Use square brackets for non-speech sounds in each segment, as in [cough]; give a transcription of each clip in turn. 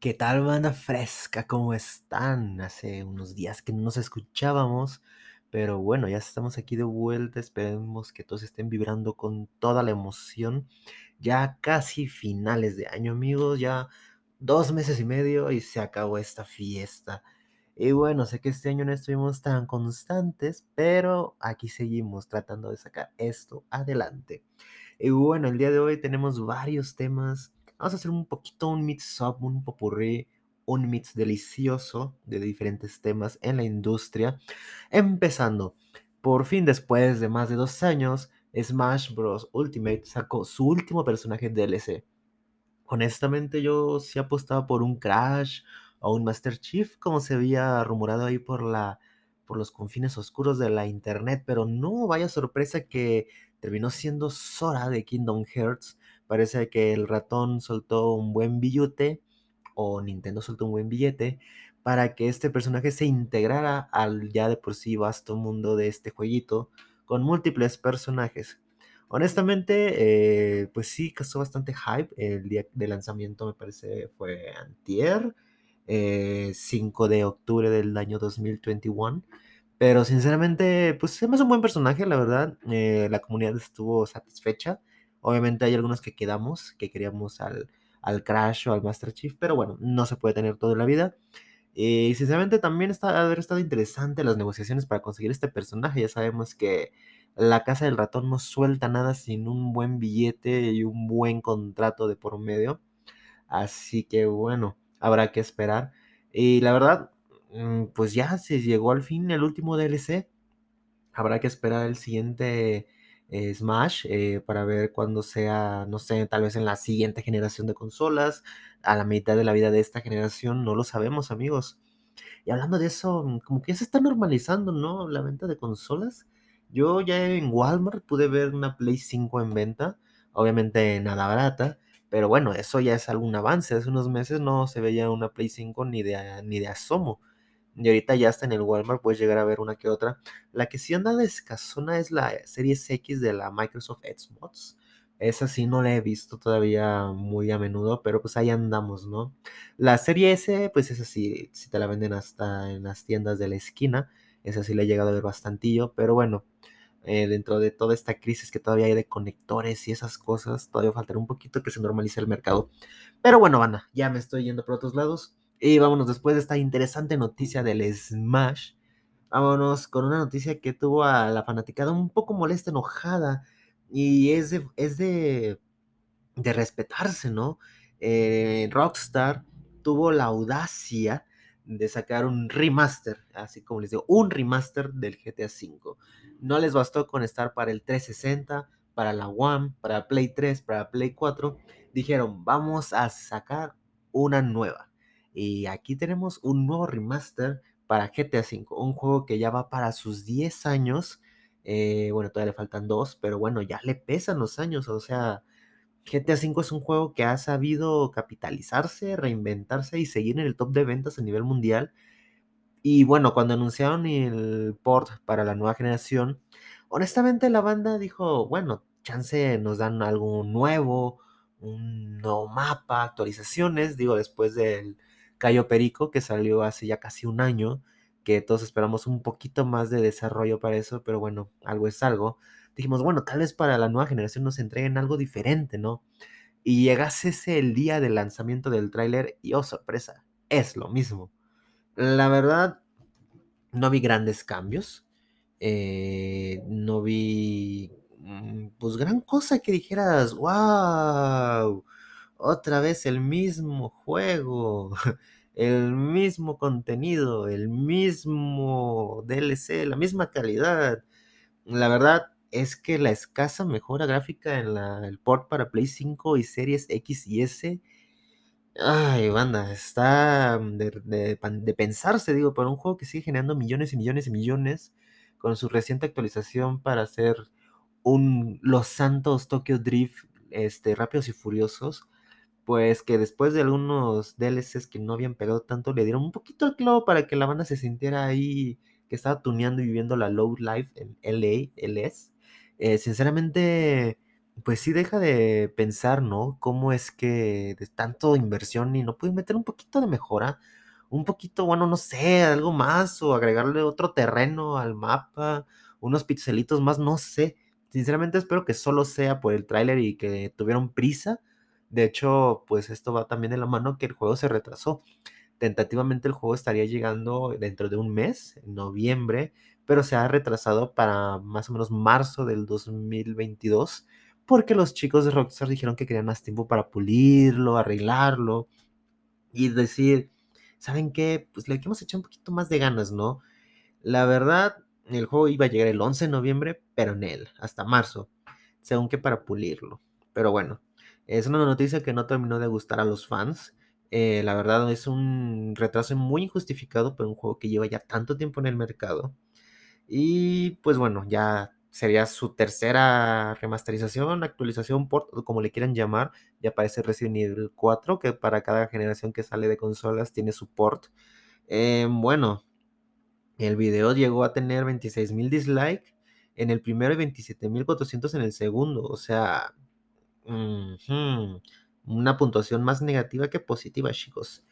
¿Qué tal, banda fresca? ¿Cómo están? Hace unos días que no nos escuchábamos, pero bueno, ya estamos aquí de vuelta. Esperemos que todos estén vibrando con toda la emoción. Ya casi finales de año, amigos, ya dos meses y medio y se acabó esta fiesta. Y bueno, sé que este año no estuvimos tan constantes, pero aquí seguimos tratando de sacar esto adelante. Y bueno, el día de hoy tenemos varios temas Vamos a hacer un poquito un mix up, un popurrí, un mix delicioso de diferentes temas en la industria. Empezando, por fin después de más de dos años, Smash Bros. Ultimate sacó su último personaje DLC. Honestamente yo sí apostaba por un Crash o un Master Chief, como se había rumorado ahí por la por los confines oscuros de la internet, pero no vaya sorpresa que terminó siendo Sora de Kingdom Hearts Parece que el ratón soltó un buen billete o Nintendo soltó un buen billete para que este personaje se integrara al ya de por sí vasto mundo de este jueguito con múltiples personajes. Honestamente, eh, pues sí, causó bastante hype. El día de lanzamiento me parece fue antier, 5 eh, de octubre del año 2021. Pero sinceramente, pues me hace un buen personaje, la verdad. Eh, la comunidad estuvo satisfecha. Obviamente hay algunos que quedamos, que queríamos al, al Crash o al Master Chief, pero bueno, no se puede tener todo en la vida. Y sinceramente también está haber estado interesante las negociaciones para conseguir este personaje. Ya sabemos que la casa del ratón no suelta nada sin un buen billete y un buen contrato de por medio. Así que bueno, habrá que esperar. Y la verdad, mm, pues ya se llegó al fin el último DLC. Habrá que esperar el siguiente eh, Smash eh, para ver cuándo sea, no sé, tal vez en la siguiente generación de consolas, a la mitad de la vida de esta generación, no lo sabemos amigos. Y hablando de eso, mm, como que ya se está normalizando, ¿no? La venta de consolas. Yo ya en Walmart pude ver una Play 5 en venta, obviamente nada barata, pero bueno, eso ya es algún avance. Hace unos meses no se veía una Play 5 ni de, ni de asomo. Y ahorita ya está en el Walmart, puedes llegar a ver una que otra. La que sí anda de escasona es la Series X de la Microsoft Xbox. Esa sí no la he visto todavía muy a menudo, pero pues ahí andamos, ¿no? La serie S, pues esa sí, si te la venden hasta en las tiendas de la esquina. Esa sí la he llegado a ver bastantillo, pero bueno, eh, dentro de toda esta crisis que todavía hay de conectores y esas cosas, todavía faltará un poquito que se normalice el mercado. Pero bueno, Vana, ya me estoy yendo por otros lados. Y vámonos, después de esta interesante noticia del Smash, vámonos con una noticia que tuvo a la fanaticada un poco molesta, enojada, y es de, es de, de respetarse, ¿no? Eh, Rockstar tuvo la audacia de sacar un remaster, así como les digo, un remaster del GTA V. No les bastó con estar para el 360, para la One, para Play 3, para Play 4. Dijeron, vamos a sacar una nueva. Y aquí tenemos un nuevo remaster para GTA V, un juego que ya va para sus 10 años. Eh, bueno, todavía le faltan dos, pero bueno, ya le pesan los años. O sea, GTA V es un juego que ha sabido capitalizarse, reinventarse y seguir en el top de ventas a nivel mundial. Y bueno, cuando anunciaron el port para la nueva generación, honestamente la banda dijo, bueno, chance nos dan algo nuevo, un nuevo mapa, actualizaciones, digo, después del Cayo Perico, que salió hace ya casi un año, que todos esperamos un poquito más de desarrollo para eso, pero bueno, algo es algo. Dijimos, bueno, tal vez para la nueva generación nos entreguen algo diferente, ¿no? Y llegase ese el día del lanzamiento del tráiler y oh, sorpresa, es lo mismo. La verdad, no vi grandes cambios. Eh, no vi, mm, pues, gran cosa que dijeras, wow, otra vez el mismo juego, [laughs] el mismo contenido, el mismo DLC, la misma calidad. La verdad es que la escasa mejora gráfica en el port para Play 5 y series X y S, ay, banda, está de, pensarse, digo, para un juego que sigue generando millones y millones y millones con su reciente actualización para hacer un Los Santos Tokyo Drift este, rápidos y furiosos pues que después de algunos DLCs que no habían pegado tanto, le dieron un poquito el clavo para que la banda se sintiera ahí, que estaba tuneando y viviendo la low life en LA, LS. Eh, sinceramente, pues sí deja de pensar, ¿no? Cómo es que de tanto inversión y no puedes meter un poquito de mejora, un poquito, bueno, no sé, algo más o agregarle otro terreno al mapa, unos pixelitos más, no sé. Sinceramente espero que solo sea por el tráiler y que tuvieron prisa. De hecho, pues esto va también de la mano que el juego se retrasó. Tentativamente el juego estaría llegando dentro de un mes, en noviembre, pero se ha retrasado para más o menos marzo del 2022 porque los chicos de Rockstar dijeron que querían más tiempo para pulirlo, arreglarlo y decir, ¿saben qué? Pues le hemos echado un poquito más de ganas, ¿no? La verdad, el juego iba a llegar el 11 de noviembre, pero en él, hasta marzo, según que para pulirlo. Pero bueno, es una noticia que no terminó de gustar a los fans. Eh, la verdad es un retraso muy injustificado por un juego que lleva ya tanto tiempo en el mercado. Y pues bueno, ya sería su tercera remasterización, actualización, port, como le quieran llamar. Ya aparece Resident Evil 4, que para cada generación que sale de consolas tiene su port. Eh, bueno, el video llegó a tener 26.000 dislikes en el primero y 27.400 en el segundo. O sea, una puntuación más negativa que positiva, chicos.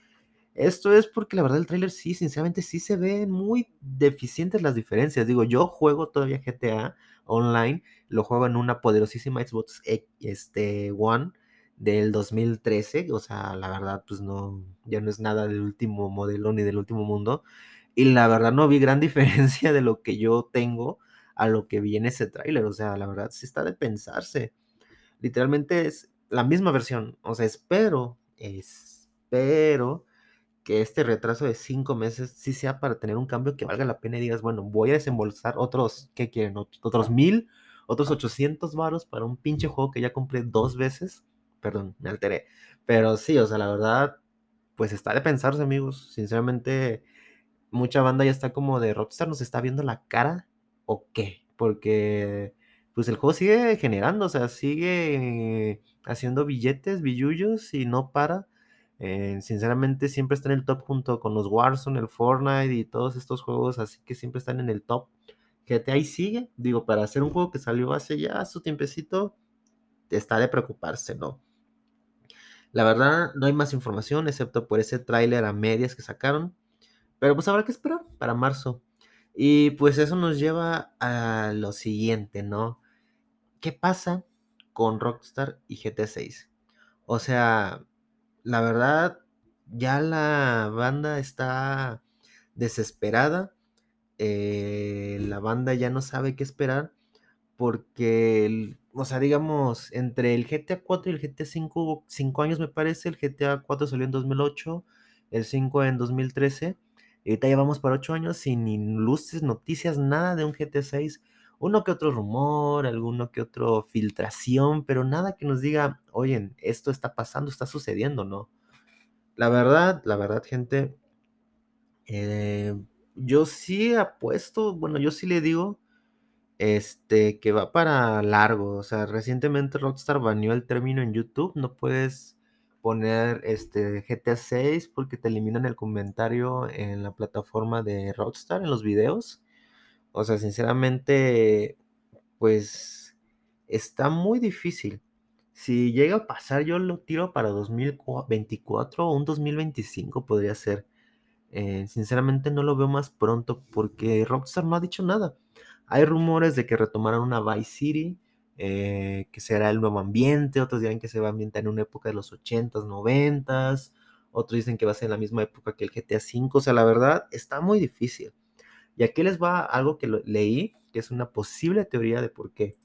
Esto es porque la verdad el tráiler sí, sinceramente sí se ven muy deficientes las diferencias. Digo, yo juego todavía GTA online, lo juego en una poderosísima Xbox este, One del 2013, o sea, la verdad pues no, ya no es nada del último modelo ni del último mundo. Y la verdad no vi gran [laughs] diferencia de lo que yo tengo a lo que vi en ese tráiler, o sea, la verdad sí está de pensarse. Literalmente es la misma versión, o sea, espero, espero que este retraso de cinco meses sí sea para tener un cambio que valga la pena y digas, bueno, voy a desembolsar otros, ¿qué quieren? Otros mil, otros 800 varos para un pinche juego que ya compré dos veces. Perdón, me alteré. Pero sí, o sea, la verdad, pues está de pensarse, amigos. Sinceramente, mucha banda ya está como de Rockstar, nos está viendo la cara o qué. Porque, pues el juego sigue generando, o sea, sigue haciendo billetes, billullos y no para. Eh, sinceramente siempre está en el top junto con los Warzone, el Fortnite y todos estos juegos, así que siempre están en el top. GTA ahí sigue, digo, para hacer un juego que salió hace ya su tiempecito, está de preocuparse, ¿no? La verdad, no hay más información excepto por ese tráiler a medias que sacaron, pero pues habrá que esperar para marzo. Y pues eso nos lleva a lo siguiente, ¿no? ¿Qué pasa con Rockstar y GTA 6? O sea, la verdad, ya la banda está desesperada. Eh, la banda ya no sabe qué esperar. Porque, o sea, digamos, entre el GTA 4 y el GTA 5 hubo 5 años, me parece. El GTA 4 salió en 2008, el 5 en 2013. Y ahorita llevamos para 8 años sin luces, noticias, nada de un GTA 6. Uno que otro rumor, alguno que otro filtración, pero nada que nos diga, oye, esto está pasando, está sucediendo, ¿no? La verdad, la verdad, gente, eh, yo sí apuesto, bueno, yo sí le digo, este, que va para largo. O sea, recientemente Rockstar baneó el término en YouTube. No puedes poner este GTA 6 porque te eliminan el comentario en la plataforma de Rockstar en los videos. O sea, sinceramente, pues está muy difícil. Si llega a pasar, yo lo tiro para 2024 o un 2025 podría ser. Eh, sinceramente no lo veo más pronto porque Rockstar no ha dicho nada. Hay rumores de que retomarán una Vice City, eh, que será el nuevo ambiente, otros dirán que se va a ambientar en una época de los 80s, 90s, otros dicen que va a ser en la misma época que el GTA V, o sea, la verdad está muy difícil. Y aquí les va algo que leí, que es una posible teoría de por qué.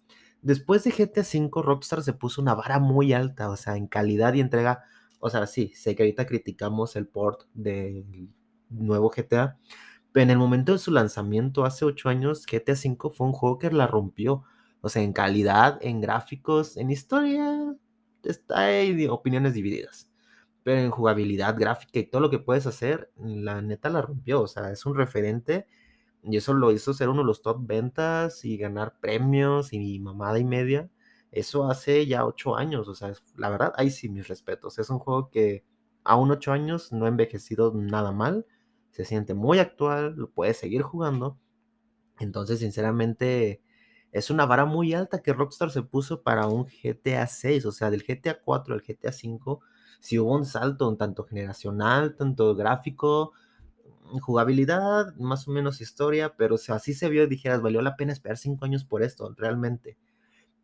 Después de GTA V, Rockstar se puso una vara muy alta, o sea, en calidad y entrega. O sea, sí, sé que ahorita criticamos el port del nuevo GTA, pero en el momento de su lanzamiento, hace 8 años, GTA V fue un juego que la rompió. O sea, en calidad, en gráficos, en historia, está, hay opiniones divididas. Pero en jugabilidad, gráfica y todo lo que puedes hacer, la neta la rompió. O sea, es un referente y eso lo hizo ser uno de los top ventas y ganar premios y mamada y media. Eso hace ya ocho años. O sea, la verdad, ahí sí mis respetos. Es un juego que aún ocho años no ha envejecido nada mal. Se siente muy actual, lo puedes seguir jugando. Entonces, sinceramente, es una vara muy alta que Rockstar se puso para un GTA 6, o sea, del GTA 4 al GTA 5, si hubo un salto tanto generacional, tanto gráfico, jugabilidad, más o menos historia, pero o sea, así se vio, dijeras, valió la pena esperar cinco años por esto, realmente.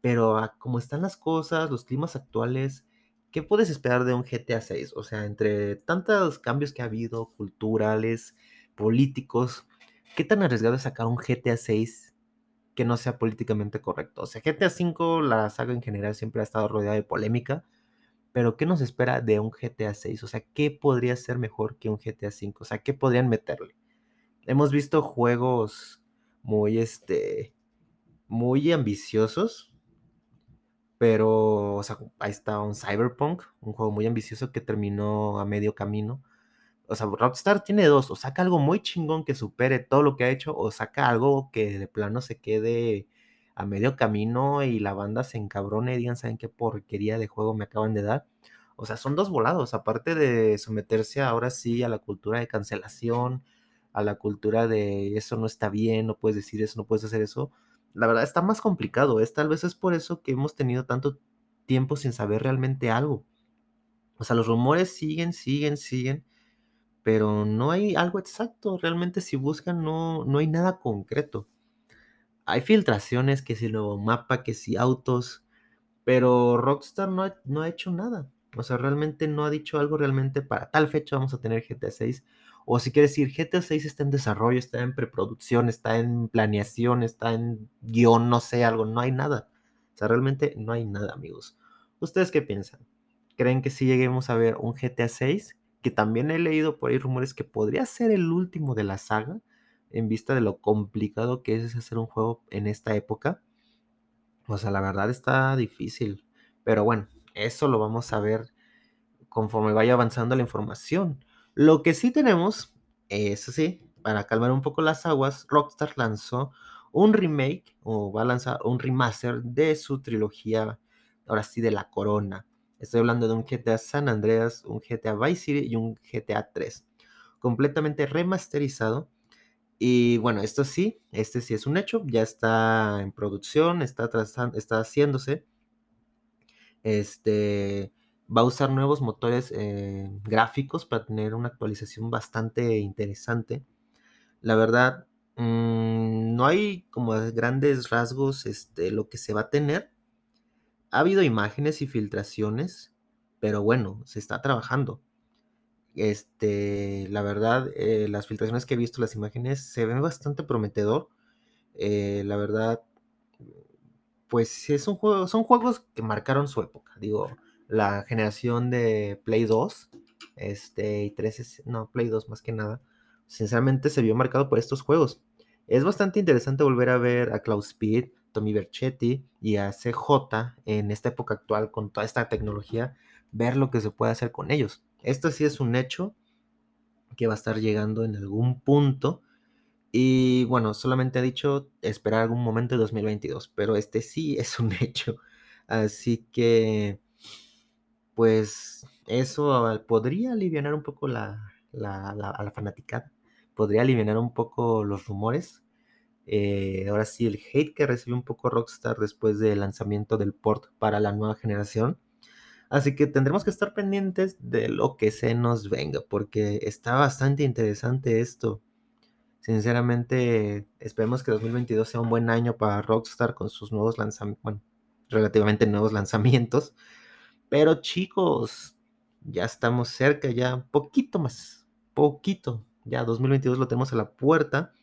Pero a como están las cosas, los climas actuales, ¿qué puedes esperar de un GTA 6? O sea, entre tantos cambios que ha habido, culturales, políticos, ¿qué tan arriesgado es sacar un GTA 6 que no sea políticamente correcto? O sea, GTA 5, la saga en general siempre ha estado rodeada de polémica, pero ¿qué nos espera de un GTA 6? O sea, ¿qué podría ser mejor que un GTA 5? O sea, ¿qué podrían meterle? Hemos visto juegos muy, este, muy ambiciosos, pero, o sea, ahí está un Cyberpunk, un juego muy ambicioso que terminó a medio camino. O sea, Rockstar tiene dos, o saca algo muy chingón que supere todo lo que ha hecho, o saca algo que de plano se quede a medio camino y la banda se encabrone y digan, ¿saben qué porquería de juego me acaban de dar? O sea, son dos volados, aparte de someterse ahora sí a la cultura de cancelación, a la cultura de eso no está bien, no puedes decir eso, no puedes hacer eso. La verdad está más complicado, es tal vez es por eso que hemos tenido tanto tiempo sin saber realmente algo. O sea, los rumores siguen, siguen, siguen, pero no hay algo exacto. Realmente si buscan no, no hay nada concreto hay filtraciones, que si nuevo mapa, que si autos, pero Rockstar no ha, no ha hecho nada. O sea, realmente no ha dicho algo realmente para tal fecha vamos a tener GTA 6. O si quiere decir, GTA 6 está en desarrollo, está en preproducción, está en planeación, está en guion, no sé, algo, no hay nada. O sea, realmente no hay nada, amigos. ¿Ustedes qué piensan? ¿Creen que si lleguemos a ver un GTA 6? Que también he leído por ahí rumores que podría ser el último de la saga en vista de lo complicado que es hacer un juego en esta época. O sea, la verdad está difícil. Pero bueno, eso lo vamos a ver conforme vaya avanzando la información. Lo que sí tenemos, eso sí, para calmar un poco las aguas, Rockstar lanzó un remake o va a lanzar un remaster de su trilogía, ahora sí, de la corona. Estoy hablando de un GTA San Andreas, un GTA Vice City y un GTA 3. Completamente remasterizado y bueno, esto sí, este sí es un hecho, ya está en producción, está, está haciéndose. Este va a usar nuevos motores eh, gráficos para tener una actualización bastante interesante. La verdad, mm, no hay como grandes rasgos este, lo que se va a tener. Ha habido imágenes y filtraciones, pero bueno, se está trabajando. Este, la verdad, eh, las filtraciones que he visto, las imágenes, se ven bastante prometedor. Eh, la verdad, pues es un juego, son juegos que marcaron su época. Digo, la generación de Play 2, este, y 3, no, Play 2 más que nada, sinceramente se vio marcado por estos juegos. Es bastante interesante volver a ver a Klaus Speed, Tommy Verchetti y a CJ en esta época actual con toda esta tecnología, ver lo que se puede hacer con ellos. Esto sí es un hecho que va a estar llegando en algún punto. Y bueno, solamente ha dicho esperar algún momento de 2022, pero este sí [laughs] es un hecho. Así que, pues eso podría aliviar un poco la, la, a la fanaticada, podría aliviar un poco los rumores. Eh, ahora sí, el hate que recibió un poco Rockstar después del lanzamiento del port para la nueva generación Así que tendremos que estar pendientes de lo que se nos venga, porque está bastante interesante esto. Sinceramente, esperemos que 2022 sea un buen año para Rockstar con sus nuevos lanzamientos, bueno, relativamente nuevos lanzamientos. Pero chicos, ya estamos cerca, ya poquito más, poquito. Ya 2022 lo tenemos a la puerta.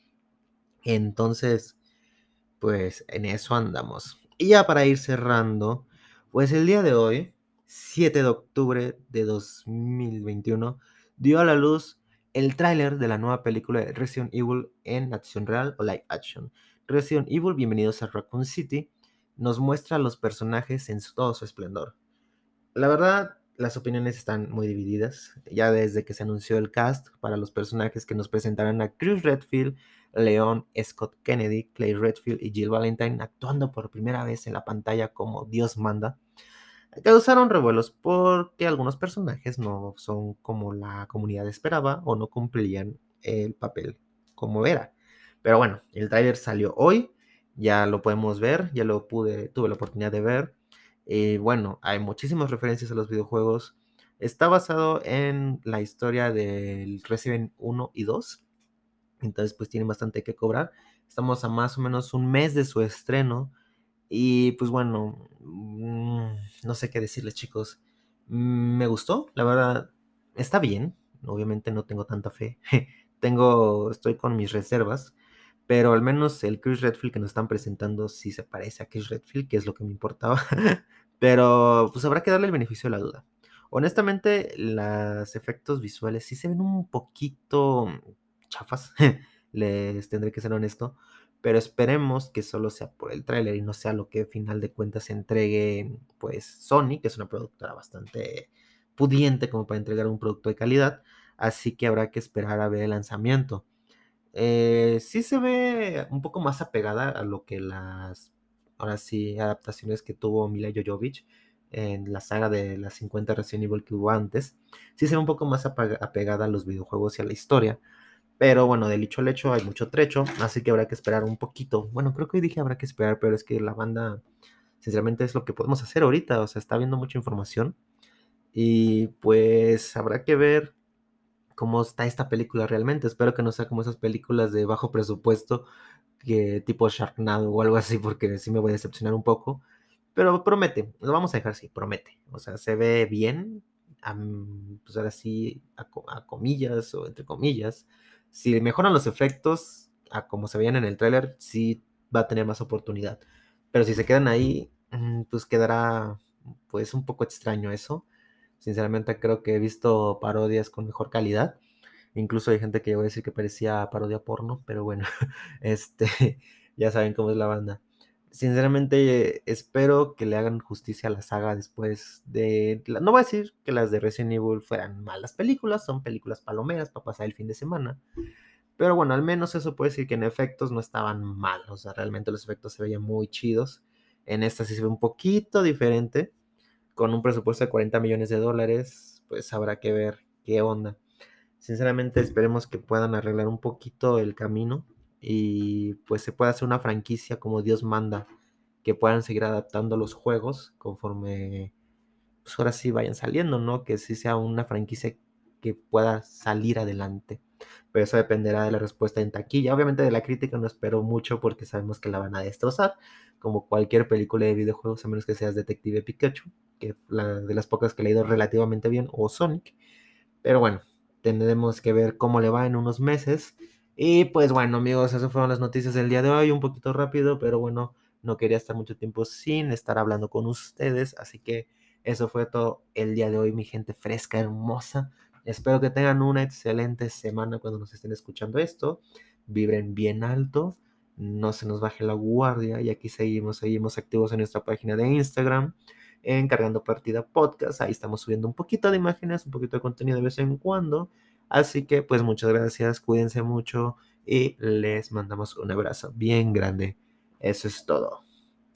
Entonces, pues en eso andamos. Y ya para ir cerrando, pues el día de hoy 7 de octubre de 2021, dio a la luz el tráiler de la nueva película de Resident Evil en acción real o live action. Resident Evil, bienvenidos a Raccoon City, nos muestra a los personajes en todo su esplendor. La verdad, las opiniones están muy divididas, ya desde que se anunció el cast para los personajes que nos presentarán a Chris Redfield, Leon, Scott Kennedy, Clay Redfield y Jill Valentine actuando por primera vez en la pantalla como Dios manda causaron revuelos porque algunos personajes no son como la comunidad esperaba o no cumplían el papel como era. Pero bueno, el trailer salió hoy ya lo podemos ver, ya lo pude, tuve la oportunidad de ver. Y bueno, hay muchísimas referencias a los videojuegos. Está basado en la historia del Resident 1 y 2. Entonces, pues tiene bastante que cobrar. Estamos a más o menos un mes de su estreno. Y pues bueno, mm, no sé qué decirles chicos. Mm, me gustó, la verdad, está bien. Obviamente no tengo tanta fe. [laughs] tengo, estoy con mis reservas. Pero al menos el Chris Redfield que nos están presentando sí se parece a Chris Redfield, que es lo que me importaba. [laughs] Pero pues habrá que darle el beneficio de la duda. Honestamente, los efectos visuales sí se ven un poquito chafas. [laughs] Les tendré que ser honesto. Pero esperemos que solo sea por el tráiler y no sea lo que al final de cuentas entregue pues Sony, que es una productora bastante pudiente como para entregar un producto de calidad. Así que habrá que esperar a ver el lanzamiento. Eh, sí se ve un poco más apegada a lo que las, ahora sí, adaptaciones que tuvo Mila Jovovich en la saga de las 50 Resident Evil que hubo antes. Sí se ve un poco más apegada a los videojuegos y a la historia. Pero bueno, del hecho al hecho hay mucho trecho, así que habrá que esperar un poquito. Bueno, creo que hoy dije habrá que esperar, pero es que la banda, sinceramente, es lo que podemos hacer ahorita. O sea, está viendo mucha información. Y pues habrá que ver cómo está esta película realmente. Espero que no sea como esas películas de bajo presupuesto, que tipo Sharknado o algo así, porque sí me voy a decepcionar un poco. Pero promete, lo vamos a dejar así, promete. O sea, se ve bien, pues ahora sí, a, comillas o entre comillas. Si mejoran los efectos a como se veían en el tráiler, sí va a tener más oportunidad. Pero si se quedan ahí, mm, pues quedará pues un poco extraño eso. Sinceramente creo que he visto parodias con mejor calidad. Incluso hay gente que llegó a decir que parecía parodia porno, pero bueno, [laughs] este, ya saben cómo es la banda. Sinceramente espero que le hagan justicia a la saga después de... No voy a decir que las de Resident Evil fueran malas películas, son películas palomeras para pasar el fin de semana. Pero bueno, al menos eso puede decir que en efectos no estaban mal. O sea, realmente los efectos se veían muy chidos. En esta sí se ve un poquito diferente con un presupuesto de 40 millones de dólares, pues habrá que ver qué onda. Sinceramente esperemos que puedan arreglar un poquito el camino y pues se pueda hacer una franquicia como Dios manda, que puedan seguir adaptando los juegos conforme pues ahora sí vayan saliendo, ¿no? Que sí sea una franquicia que pueda salir adelante. Pero eso dependerá de la respuesta en taquilla. Obviamente de la crítica no espero mucho porque sabemos que la van a destrozar, como cualquier película de videojuegos, a menos que seas Detective Pikachu que de las pocas que he leído relativamente bien, o Sonic. Pero bueno, tendremos que ver cómo le va en unos meses. Y pues bueno, amigos, esas fueron las noticias del día de hoy, un poquito rápido, pero bueno, no quería estar mucho tiempo sin estar hablando con ustedes, así que eso fue todo el día de hoy, mi gente fresca, hermosa. Espero que tengan una excelente semana cuando nos estén escuchando esto. Vibren bien alto, no se nos baje la guardia y aquí seguimos, seguimos activos en nuestra página de Instagram en Cargando Partida Podcast. Ahí estamos subiendo un poquito de imágenes, un poquito de contenido de vez en cuando. Así que pues muchas gracias, cuídense mucho y les mandamos un abrazo bien grande. Eso es todo.